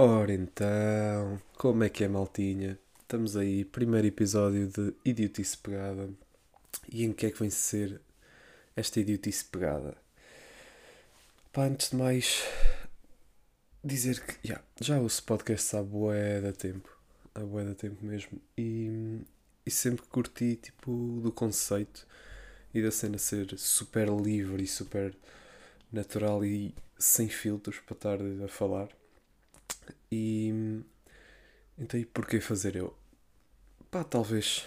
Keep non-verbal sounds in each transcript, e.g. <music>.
Ora então, como é que é, maltinha? Estamos aí, primeiro episódio de Idiotice Pegada. E em que é que vem ser esta idiotice pegada? Pá, antes de mais, dizer que yeah, já ouço podcast há bué da tempo. Há bué da tempo mesmo. E, e sempre curti, tipo, do conceito e da cena ser super livre e super natural e sem filtros para estar a falar. E então e porquê fazer eu? Pá, talvez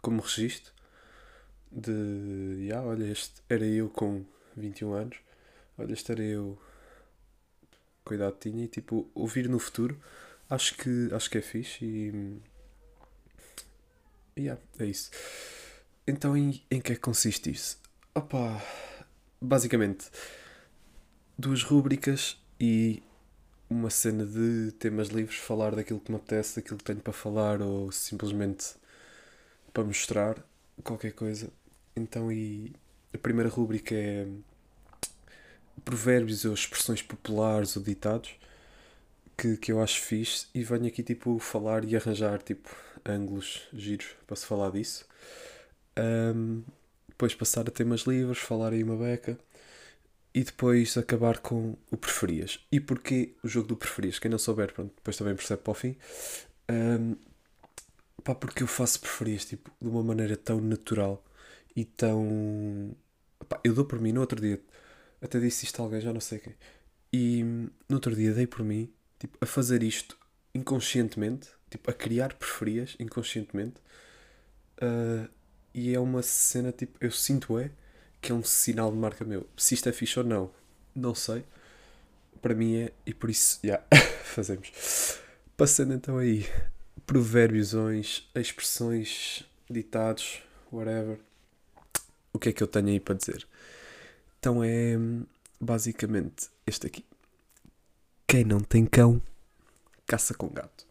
como registro de ah, olha, este era eu com 21 anos, olha, este era eu com idade tinha e tipo, ouvir no futuro acho que acho que é fixe e yeah, é isso. Então em, em que é que consiste isso? Opa, basicamente duas rúbricas e uma cena de temas livres, falar daquilo que me apetece, daquilo que tenho para falar ou simplesmente para mostrar qualquer coisa. Então, e a primeira rúbrica é provérbios ou expressões populares ou ditados que, que eu acho fixe e venho aqui tipo falar e arranjar tipo ângulos giros para se falar disso. Um, depois passar a temas livres, falar aí uma beca e depois acabar com o preferias. E porquê o jogo do preferias? Quem não souber, pronto, depois também percebe para o fim. Um, pá, porque eu faço preferias tipo, de uma maneira tão natural e tão. Pá, eu dou por mim no outro dia, até disse isto a alguém, já não sei quem. E no outro dia dei por mim tipo, a fazer isto inconscientemente, tipo, a criar preferias inconscientemente. Uh, e é uma cena tipo, eu sinto é que é um sinal de marca meu. Se isto é fixe ou não, não sei. Para mim é, e por isso, já, yeah, <laughs> fazemos. Passando então aí, provérbiosões, expressões, ditados, whatever. O que é que eu tenho aí para dizer? Então é basicamente este aqui. Quem não tem cão, caça com gato.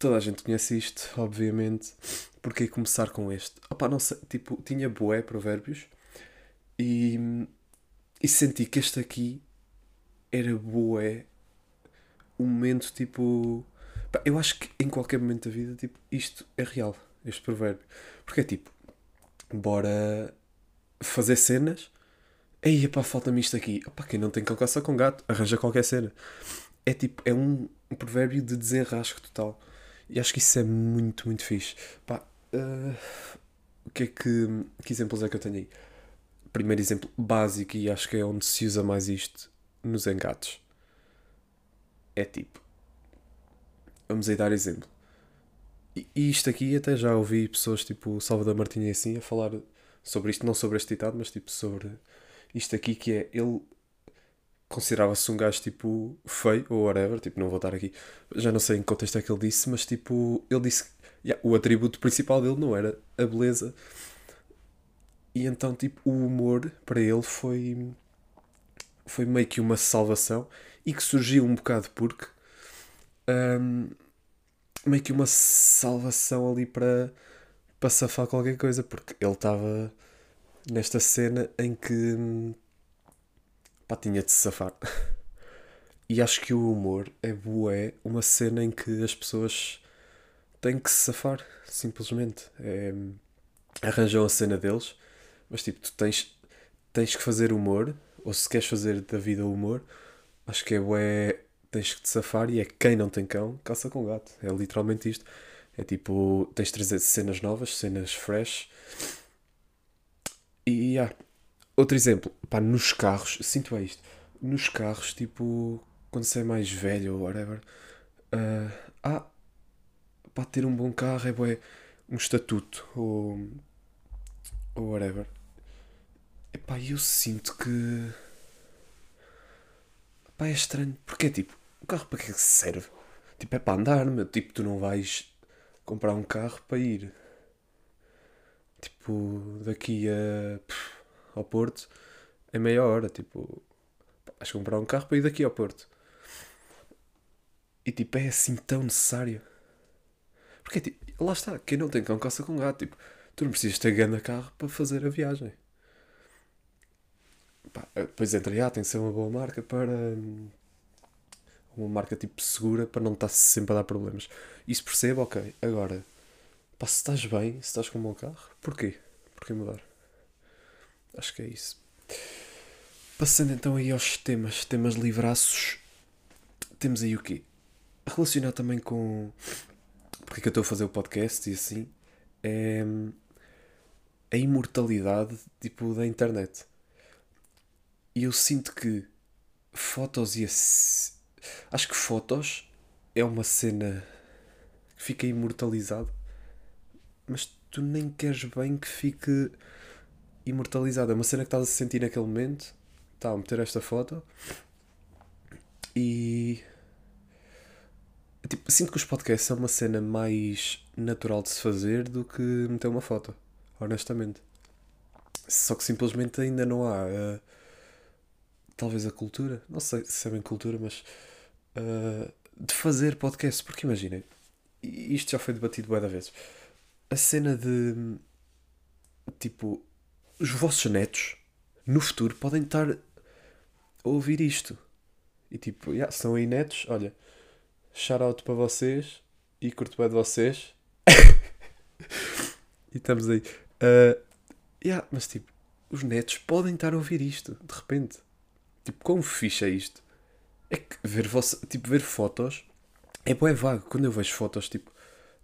Toda a gente conhece isto, obviamente. Porquê começar com este? Não sei, tipo, tinha boé provérbios e, e senti que este aqui era boé um momento tipo. Pá, eu acho que em qualquer momento da vida, tipo, isto é real, este provérbio. Porque é tipo, bora fazer cenas. Ei, pá, falta-me isto aqui. Opa, quem não tem cão caça com gato, arranja qualquer cena. É tipo, é um, um provérbio de desenrasco total. E acho que isso é muito, muito fixe. Pá, uh, o que é que, que exemplos é que eu tenho aí? Primeiro exemplo básico, e acho que é onde se usa mais isto, nos engates. É tipo. Vamos aí dar exemplo. E, isto aqui até já ouvi pessoas tipo Salvador Martinha assim a falar sobre isto, não sobre este ditado, mas tipo sobre isto aqui que é ele considerava-se um gajo tipo feio ou whatever, tipo, não vou estar aqui, já não sei em que contexto é que ele disse, mas tipo, ele disse que yeah, o atributo principal dele não era a beleza. E então, tipo, o humor para ele foi foi meio que uma salvação e que surgiu um bocado porque um, meio que uma salvação ali para para safar qualquer coisa, porque ele estava nesta cena em que pá, tinha de se safar. <laughs> E acho que o humor é bué uma cena em que as pessoas têm que se safar, simplesmente. É, arranjam a cena deles, mas tipo, tu tens, tens que fazer humor, ou se queres fazer da vida humor, acho que é bué, tens que te safar e é quem não tem cão, caça com gato. É literalmente isto. É tipo, tens de trazer cenas novas, cenas fresh. E yeah, Outro exemplo, pá, nos carros, sinto é isto. Nos carros, tipo, quando você é mais velho ou whatever, uh, ah, pá, ter um bom carro é bué, um estatuto ou, ou whatever. Epá, eu sinto que. Pá, é estranho. Porque é tipo, o carro para que é que serve? Tipo, é para andar, meu. Tipo, tu não vais comprar um carro para ir. Tipo, daqui a. Ao Porto em meia hora. Tipo, vais comprar um carro para ir daqui ao Porto. E tipo, é assim tão necessário. Porque tipo, lá está, quem não tem cão caça com gato. Tipo, tu não precisas ter grande carro para fazer a viagem. Pá, depois entre, ah, tem que ser uma boa marca para. uma marca tipo segura para não estar sempre a dar problemas. Isso percebo, ok. Agora, pá, se estás bem, se estás com um bom carro, porquê? Porquê mudar? Acho que é isso. Passando então aí aos temas, temas livraços, temos aí o quê? Relacionado também com porque é que eu estou a fazer o podcast e assim, é a imortalidade tipo da internet. E eu sinto que fotos e acho que fotos é uma cena que fica imortalizado, mas tu nem queres bem que fique imortalizado. É uma cena que estás a sentir naquele momento. Tá, a meter esta foto e tipo, sinto que os podcasts são uma cena mais natural de se fazer do que meter uma foto, honestamente. Só que simplesmente ainda não há. Uh, talvez a cultura, não sei se é bem cultura, mas uh, de fazer podcast, porque imaginem, isto já foi debatido várias vezes. A cena de tipo, os vossos netos no futuro podem estar a ouvir isto. E tipo, yeah, são aí netos, olha, shout out para vocês e curto bem de vocês. <laughs> e estamos aí. Uh, yeah, mas tipo, os netos podem estar a ouvir isto, de repente. Tipo, como fixe é isto? É que ver, vossa, tipo, ver fotos é bem vago. Quando eu vejo fotos, tipo,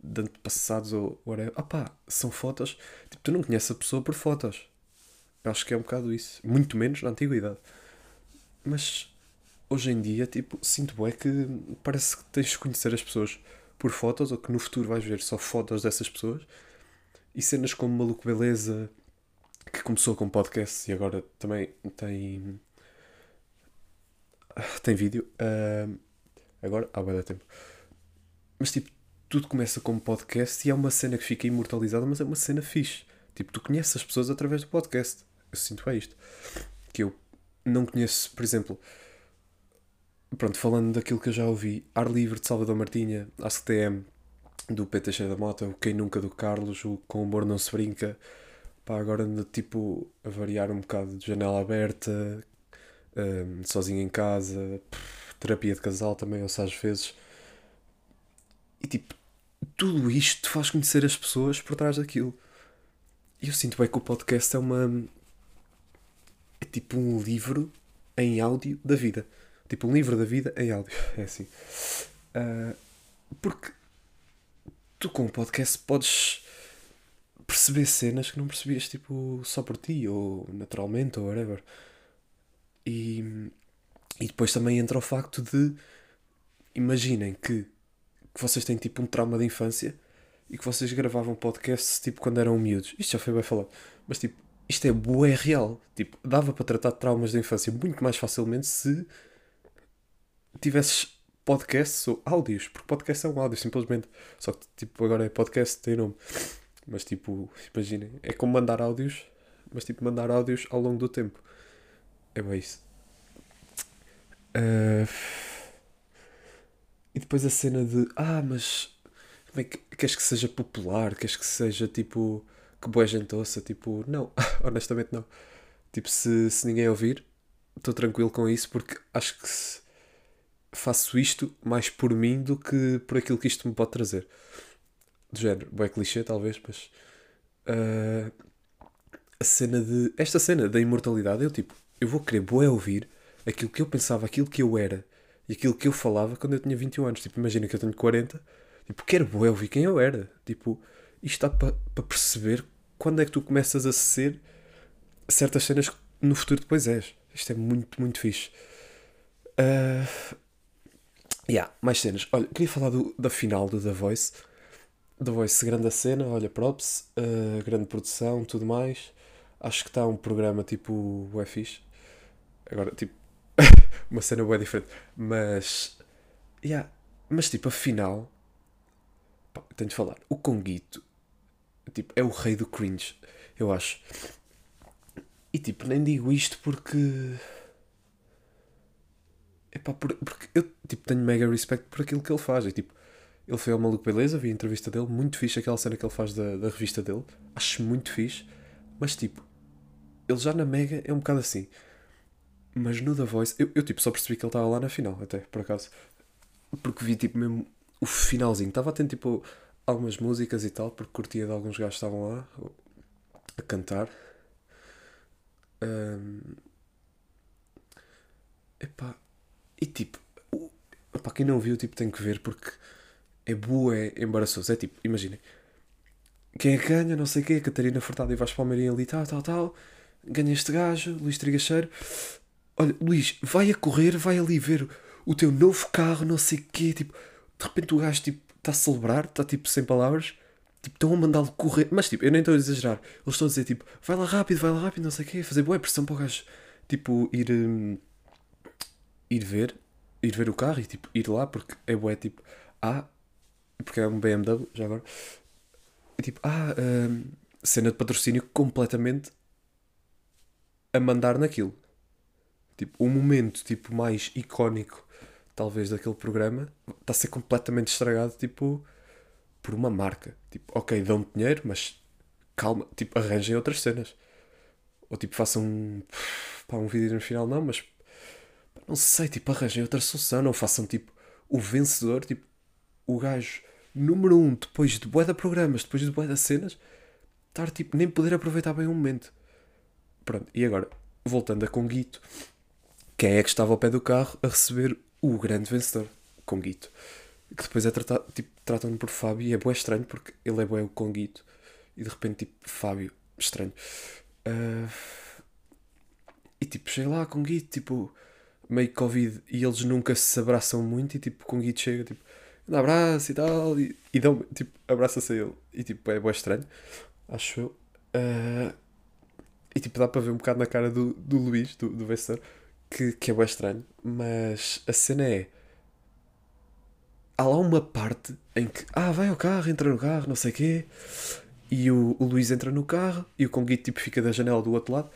de antepassados ou whatever, ah pá, são fotos. Tipo, tu não conheces a pessoa por fotos. Acho que é um bocado isso. Muito menos na antiguidade. Mas hoje em dia, tipo, sinto bem que parece que tens de conhecer as pessoas por fotos ou que no futuro vais ver só fotos dessas pessoas. E cenas como Maluco Beleza, que começou com podcast e agora também tem tem vídeo. Uh, agora, há bem tempo. Mas tipo, tudo começa como podcast e é uma cena que fica imortalizada, mas é uma cena fixe. Tipo, tu conheces as pessoas através do podcast. Sinto é isto. Que eu não conheço, por exemplo, pronto, falando daquilo que eu já ouvi, Ar Livre de Salvador Martinha, ACTM do PT da Mota, o Quem Nunca do Carlos, o Com Humor Não Se Brinca, pá, agora ando tipo a variar um bocado de janela aberta, um, sozinho em casa, pff, terapia de casal também, ou às vezes. E tipo, tudo isto faz conhecer as pessoas por trás daquilo. E eu sinto bem que o podcast é uma. Tipo um livro em áudio da vida. Tipo um livro da vida em áudio. <laughs> É assim. Uh, porque tu com o podcast podes perceber cenas que não percebias tipo só por ti ou naturalmente ou whatever. E, e depois também entra o facto de imaginem que, que vocês têm tipo um trauma de infância e que vocês gravavam podcasts tipo quando eram miúdos. Isto já foi bem falado. Mas tipo, isto é boa, é real. Tipo, dava para tratar de traumas da infância muito mais facilmente se tivesses podcasts ou áudios. Porque podcast é um áudio, simplesmente. Só que tipo, agora é podcast, tem nome. Mas tipo, imaginem, é como mandar áudios, mas tipo mandar áudios ao longo do tempo. É bem isso. Uh... E depois a cena de ah, mas como é que queres que seja popular? Queres que seja tipo que boa gente ouça? Tipo, não, <laughs> honestamente não. Tipo, se, se ninguém ouvir, estou tranquilo com isso porque acho que faço isto mais por mim do que por aquilo que isto me pode trazer. Do género, bem clichê talvez, mas uh, a cena de. Esta cena da imortalidade, eu tipo, eu vou querer boé ouvir aquilo que eu pensava, aquilo que eu era e aquilo que eu falava quando eu tinha 21 anos. Tipo, imagina que eu tenho 40, tipo, quero boé ouvir quem eu era. Tipo, isto está para pa perceber quando é que tu começas a ser certas cenas que no futuro depois és. Isto é muito, muito fixe. Uh, yeah, mais cenas. Olha, queria falar do, da final do The Voice. The Voice, grande a cena, olha, props, uh, grande produção, tudo mais. Acho que está um programa tipo é fixe. Agora, tipo, <laughs> uma cena bem diferente. Mas, yeah, mas tipo, afinal, pá, tenho de falar, o Conguito, tipo, é o rei do cringe, eu acho. E tipo, nem digo isto porque. Epá, porque eu tipo, tenho mega respeito por aquilo que ele faz. E, tipo, ele foi ao Maluco Beleza, vi a entrevista dele, muito fixe aquela cena que ele faz da, da revista dele. Acho muito fixe. Mas tipo, ele já na Mega é um bocado assim. Mas no The Voice, eu, eu tipo só percebi que ele estava lá na final, até, por acaso. porque vi tipo mesmo o finalzinho. Estava atento tipo algumas músicas e tal, porque curtia de alguns gajos que estavam lá a cantar. Um, epá, e tipo, para quem não viu, tipo, tem que ver porque é boa, é embaraçoso. É tipo, imaginem, quem é que ganha, não sei o quê, Catarina Furtado e Vasco Palmeirinho ali, tal, tal, tal. Ganha este gajo, Luís Trigacheiro. Olha, Luís, vai a correr, vai ali ver o teu novo carro, não sei o quê. Tipo, de repente o gajo tipo, está a celebrar, está tipo sem palavras. Tipo, estão a mandá-lo correr. Mas tipo, eu nem estou a exagerar. Eles estão a dizer tipo, vai lá rápido, vai lá rápido, não sei o quê. Fazer boa pressão para o gajo. Tipo, ir. Hum, ir ver. Ir ver o carro e tipo, ir lá porque é boé tipo. Ah, porque é um BMW, já agora. E tipo, ah, hum, cena de patrocínio completamente a mandar naquilo. Tipo, o momento tipo, mais icónico, talvez, daquele programa está a ser completamente estragado, tipo, por uma marca. Tipo, ok, dão dinheiro, mas calma, tipo, arranjem outras cenas. Ou tipo, façam um, pá, um vídeo no final, não, mas não sei, tipo, arranjem outra solução. Não façam tipo o vencedor, tipo, o gajo número um, depois de bué de programas, depois de bué de cenas, estar tipo, nem poder aproveitar bem o momento. Pronto, e agora, voltando a Conguito, quem é que estava ao pé do carro a receber o grande vencedor? Conguito. Que depois é tratado, tipo, tratam-no por Fábio e é bué estranho porque ele é bué o Conguito. E de repente, tipo, Fábio, estranho. Uh... E tipo, chega lá, Conguito, tipo, meio Covid e eles nunca se abraçam muito e tipo, Conguito chega, tipo, um abraço e tal, e, e dão, tipo, abraça-se a ele. E tipo, é bué estranho, acho eu. Uh... E tipo, dá para ver um bocado na cara do, do Luís, do, do vencedor, que, que é bem estranho. Mas a cena é. Há lá uma parte em que. Ah, vai ao carro, entra no carro, não sei o quê. E o, o Luís entra no carro e o Conguito tipo, fica da janela do outro lado.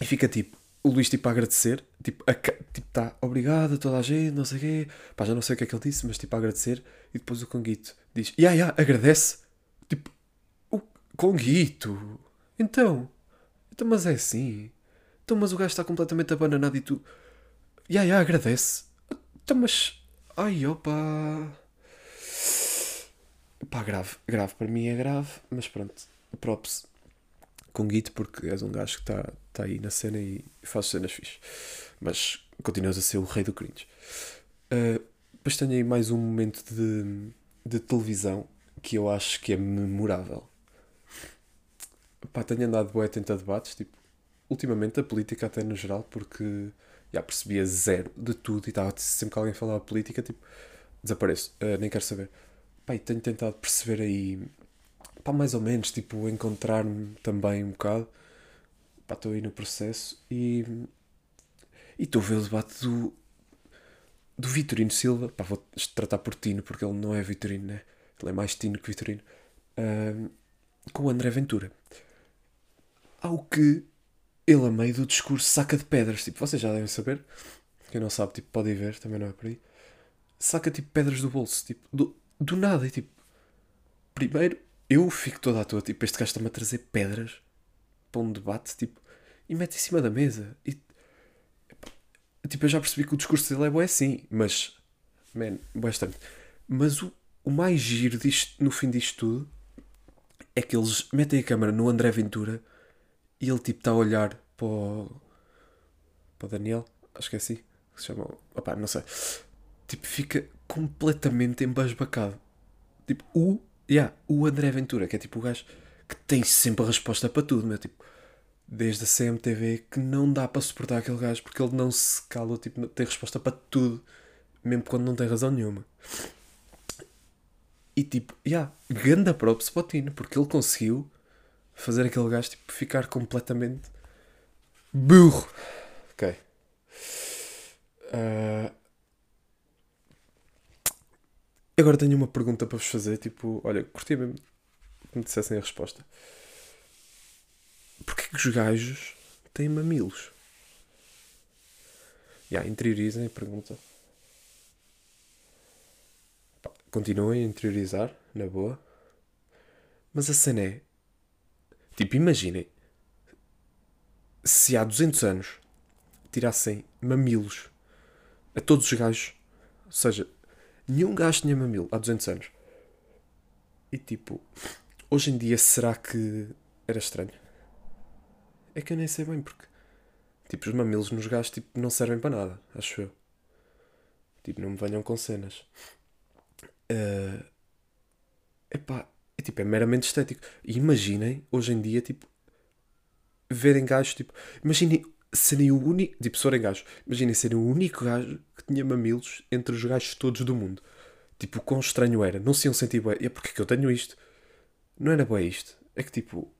E fica tipo. O Luís tipo a agradecer. Tipo, a, tipo tá obrigado a toda a gente, não sei o quê. Pá, já não sei o que é que ele disse, mas tipo a agradecer. E depois o Conguito diz: Ya, yeah, ya, yeah, agradece. Tipo, o Conguito. Então, então, mas é assim. Então, mas o gajo está completamente abananado e tu. Ya, ya, agradece. Então, mas. Ai, opa. Pá, grave. Grave. Para mim é grave, mas pronto. Props com Git porque és um gajo que está tá aí na cena e faz cenas fixe. Mas continuas a ser o rei do cringe. Uh, depois tenho aí mais um momento de, de televisão que eu acho que é memorável. Pá, tenho andado bué a debates, tipo, ultimamente a política até no geral, porque já percebia zero de tudo e estava sempre que alguém falava política, tipo, desapareço, uh, nem quero saber. E tenho tentado perceber aí, pá, mais ou menos, tipo, encontrar-me também um bocado. Pá, estou aí no processo e e estou a ver o debate do do Vitorino Silva, pá, vou tratar por Tino porque ele não é Vitorino, né? Ele é mais Tino que Vitorino. Uh, com o André Ventura ao que ele, a meio do discurso, saca de pedras. Tipo, vocês já devem saber. Quem não sabe, tipo, pode ir ver, também não é por aí. Saca, tipo, pedras do bolso. Tipo, do, do nada. E, tipo, primeiro, eu fico toda à toa. Tipo, este gajo está-me a trazer pedras para um debate, tipo, e mete em cima da mesa. E, tipo, eu já percebi que o discurso dele é bom assim, mas, man, bastante. Mas o, o mais giro disto, no fim disto tudo, é que eles metem a câmera no André Ventura e ele tipo está a olhar para o, para o Daniel, acho que é assim que se chama. Opá, não sei. Tipo, fica completamente embasbacado. Tipo, o, yeah, o André Ventura, que é tipo o gajo que tem sempre a resposta para tudo, meu. Tipo, desde a CMTV que não dá para suportar aquele gajo porque ele não se cala, tipo, tem resposta para tudo, mesmo quando não tem razão nenhuma. E tipo, yeah, ganda props para o Tino, porque ele conseguiu fazer aquele gajo tipo, ficar completamente burro. Ok. Uh... Agora tenho uma pergunta para vos fazer. Tipo, olha, curti mesmo que me dissessem a resposta. Porquê que os gajos têm mamilos? Já, yeah, interiorizem a pergunta. Continuem a interiorizar, na boa. Mas a cena é: Tipo, imaginem se há 200 anos tirassem mamilos a todos os gajos seja, nenhum gajo tinha mamilo há 200 anos. E tipo, hoje em dia será que era estranho? É que eu nem sei bem porque. Tipo, os mamilos nos gajos tipo, não servem para nada, acho eu. Tipo, não me venham com cenas. Uh, epá, tipo, é meramente estético. E imaginem, hoje em dia, tipo, verem gajos, tipo, imaginem serem o único, tipo, se forem gajos, imaginem serem o único gajo que tinha mamilos entre os gajos todos do mundo. Tipo, quão estranho era. Não se iam sentir bem. É porque que eu tenho isto. Não era bem isto. É que tipo,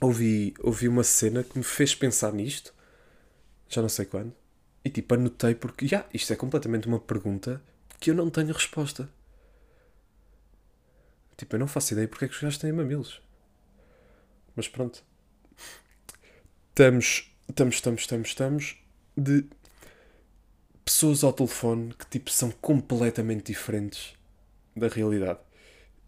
ouvi, ouvi uma cena que me fez pensar nisto. Já não sei quando. E tipo, anotei porque, já, yeah, isto é completamente uma pergunta que eu não tenho resposta. Tipo, eu não faço ideia porque é que os gajos têm mamilos. Mas pronto. Estamos, estamos, estamos, estamos, estamos de pessoas ao telefone que tipo são completamente diferentes da realidade.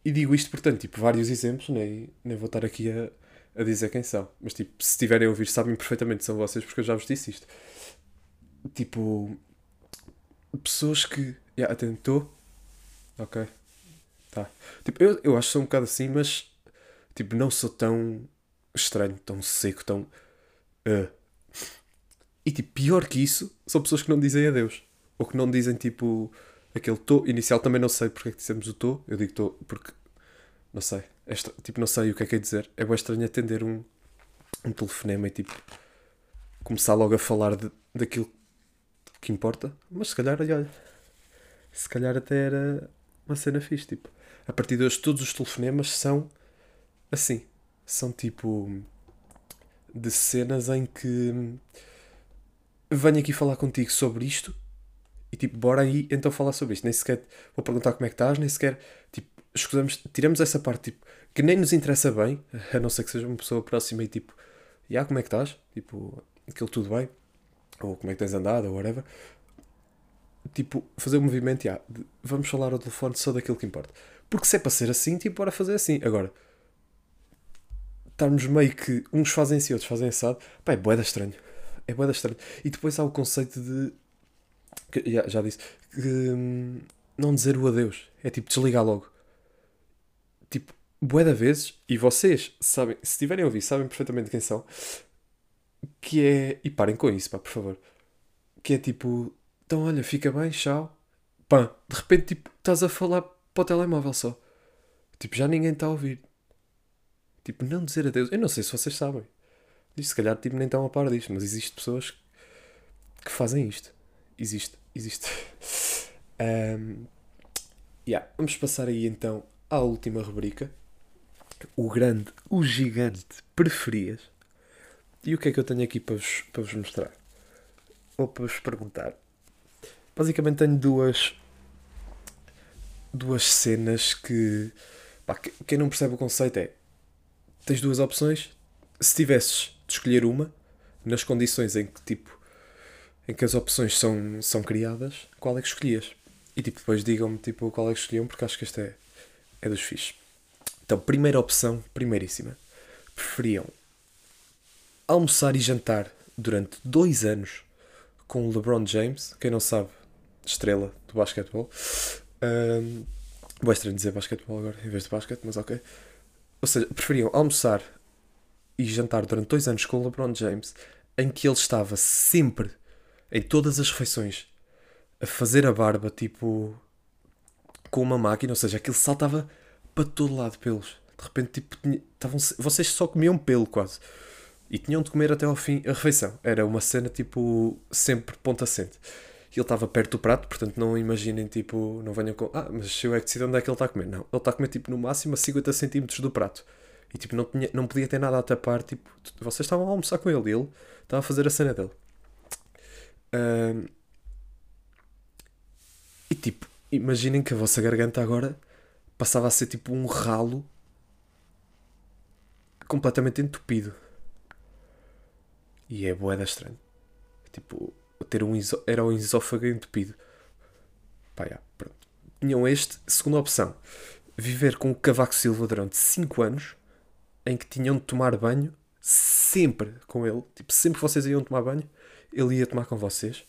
E digo isto portanto, tipo, vários exemplos, nem, nem vou estar aqui a, a dizer quem são. Mas tipo, se estiverem a ouvir, sabem perfeitamente são vocês porque eu já vos disse isto. Tipo, pessoas que. Yeah, atentou? Ok. Tá. Tipo, eu, eu acho que sou um bocado assim, mas tipo, não sou tão estranho, tão seco, tão. Uh. E tipo, pior que isso, são pessoas que não dizem adeus. Ou que não dizem tipo aquele tô inicial também não sei porque é que dissemos o tô. Eu digo tô porque não sei. Esta, tipo, não sei o que é que é dizer. É bem estranho atender um, um telefonema e tipo começar logo a falar de, daquilo que importa. Mas se calhar, olha, se calhar até era uma cena fixe. Tipo, a partir de hoje, todos os telefonemas são assim. São tipo de cenas em que venho aqui falar contigo sobre isto e tipo, bora aí então falar sobre isto. Nem sequer vou perguntar como é que estás, nem sequer tipo, escusamos, tiramos essa parte tipo, que nem nos interessa bem, a não ser que seja uma pessoa próxima e tipo, e yeah, como é que estás? Tipo, aquilo tudo bem? Ou como é que tens andado, ou whatever. Tipo, fazer o um movimento, yeah, de, vamos falar ao telefone só daquilo que importa. Porque se é para ser assim, tipo, bora fazer assim. Agora, estarmos meio que uns fazem assim, outros fazem assado, pá, é boeda estranho. É boeda estranho. E depois há o conceito de. Que, já, já disse. Que, hum, não dizer o adeus. É tipo desligar logo. Tipo, boeda vezes, e vocês sabem, se estiverem a ouvir, sabem perfeitamente quem são. Que é. E parem com isso, pá, por favor. Que é tipo. Então olha, fica bem, tchau. Pã, de repente, tipo, estás a falar para o telemóvel só. Tipo, já ninguém está a ouvir. Tipo, não dizer adeus. Eu não sei se vocês sabem. Se calhar tipo, nem estão a par disto, mas existem pessoas que fazem isto. Existe, existe. <laughs> Um, yeah. Vamos passar aí então à última rubrica. O grande, o gigante preferias. E o que é que eu tenho aqui para vos, para vos mostrar? Ou para vos perguntar. Basicamente tenho duas duas cenas que pá, quem não percebe o conceito é tens duas opções se tivesses de escolher uma, nas condições em que tipo em que as opções são, são criadas, qual é que escolhias? E tipo, depois digam-me tipo, qual é que escolhiam, porque acho que este é, é dos fixos. Então, primeira opção, primeiríssima. Preferiam almoçar e jantar durante dois anos com o LeBron James, quem não sabe, estrela do basquetebol. Um, vou estranho dizer basquetebol agora em vez de basquete, mas ok. Ou seja, preferiam almoçar e jantar durante dois anos com o LeBron James, em que ele estava sempre, em todas as refeições, a fazer a barba, tipo, com uma máquina, ou seja, aquilo saltava para todo lado pelos. De repente, tipo, tinha, tavam, vocês só comiam pelo quase. E tinham de comer até ao fim a refeição. Era uma cena, tipo, sempre ponta assente. E ele estava perto do prato, portanto não imaginem, tipo, não venham com. Ah, mas eu é que decido onde é que ele está a comer. Não, ele está a comer, tipo, no máximo a 50 centímetros do prato. E tipo, não, tinha, não podia ter nada a tapar. Tipo, vocês estavam a almoçar com ele e ele estava a fazer a cena dele. Um, e tipo, imaginem que a vossa garganta agora passava a ser tipo um ralo completamente entupido. E é boeda estranho. Tipo, ter um era um esófago entupido. Pá, pronto. Tinham este, segunda opção. Viver com o Cavaco Silva durante 5 anos em que tinham de tomar banho sempre com ele. Tipo, sempre que vocês iam tomar banho, ele ia tomar com vocês.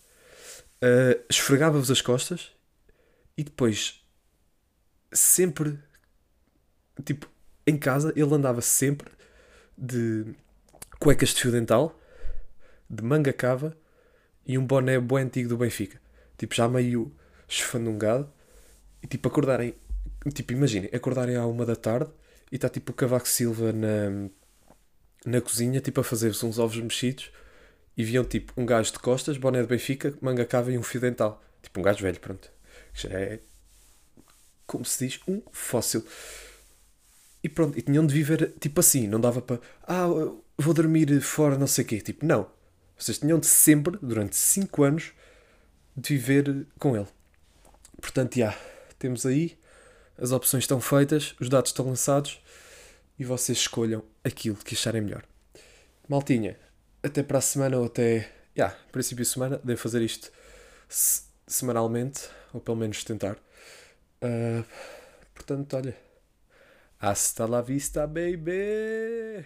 Uh, Esfregava-vos as costas E depois, sempre, tipo, em casa, ele andava sempre de cuecas de fio dental, de manga cava e um boné bom antigo do Benfica. Tipo, já meio esfandungado. E tipo, acordarem, tipo, imaginem, acordarem à uma da tarde e está tipo o Cavaco Silva na, na cozinha, tipo, a fazer-se uns ovos mexidos e viam tipo um gajo de costas, boné de Benfica, manga cava e um fio dental. Tipo, um gajo velho, pronto. Já é, como se diz, um fóssil. E pronto, e tinham de viver tipo assim, não dava para, ah, vou dormir fora, não sei o quê. Tipo, não. Vocês tinham de sempre, durante 5 anos, de viver com ele. Portanto, já, temos aí, as opções estão feitas, os dados estão lançados e vocês escolham aquilo que acharem melhor. Maltinha, até para a semana ou até, já, princípio de semana, devo fazer isto semanalmente, ou pelo menos tentar. Uh, portanto, olha. Hasta la vista, baby!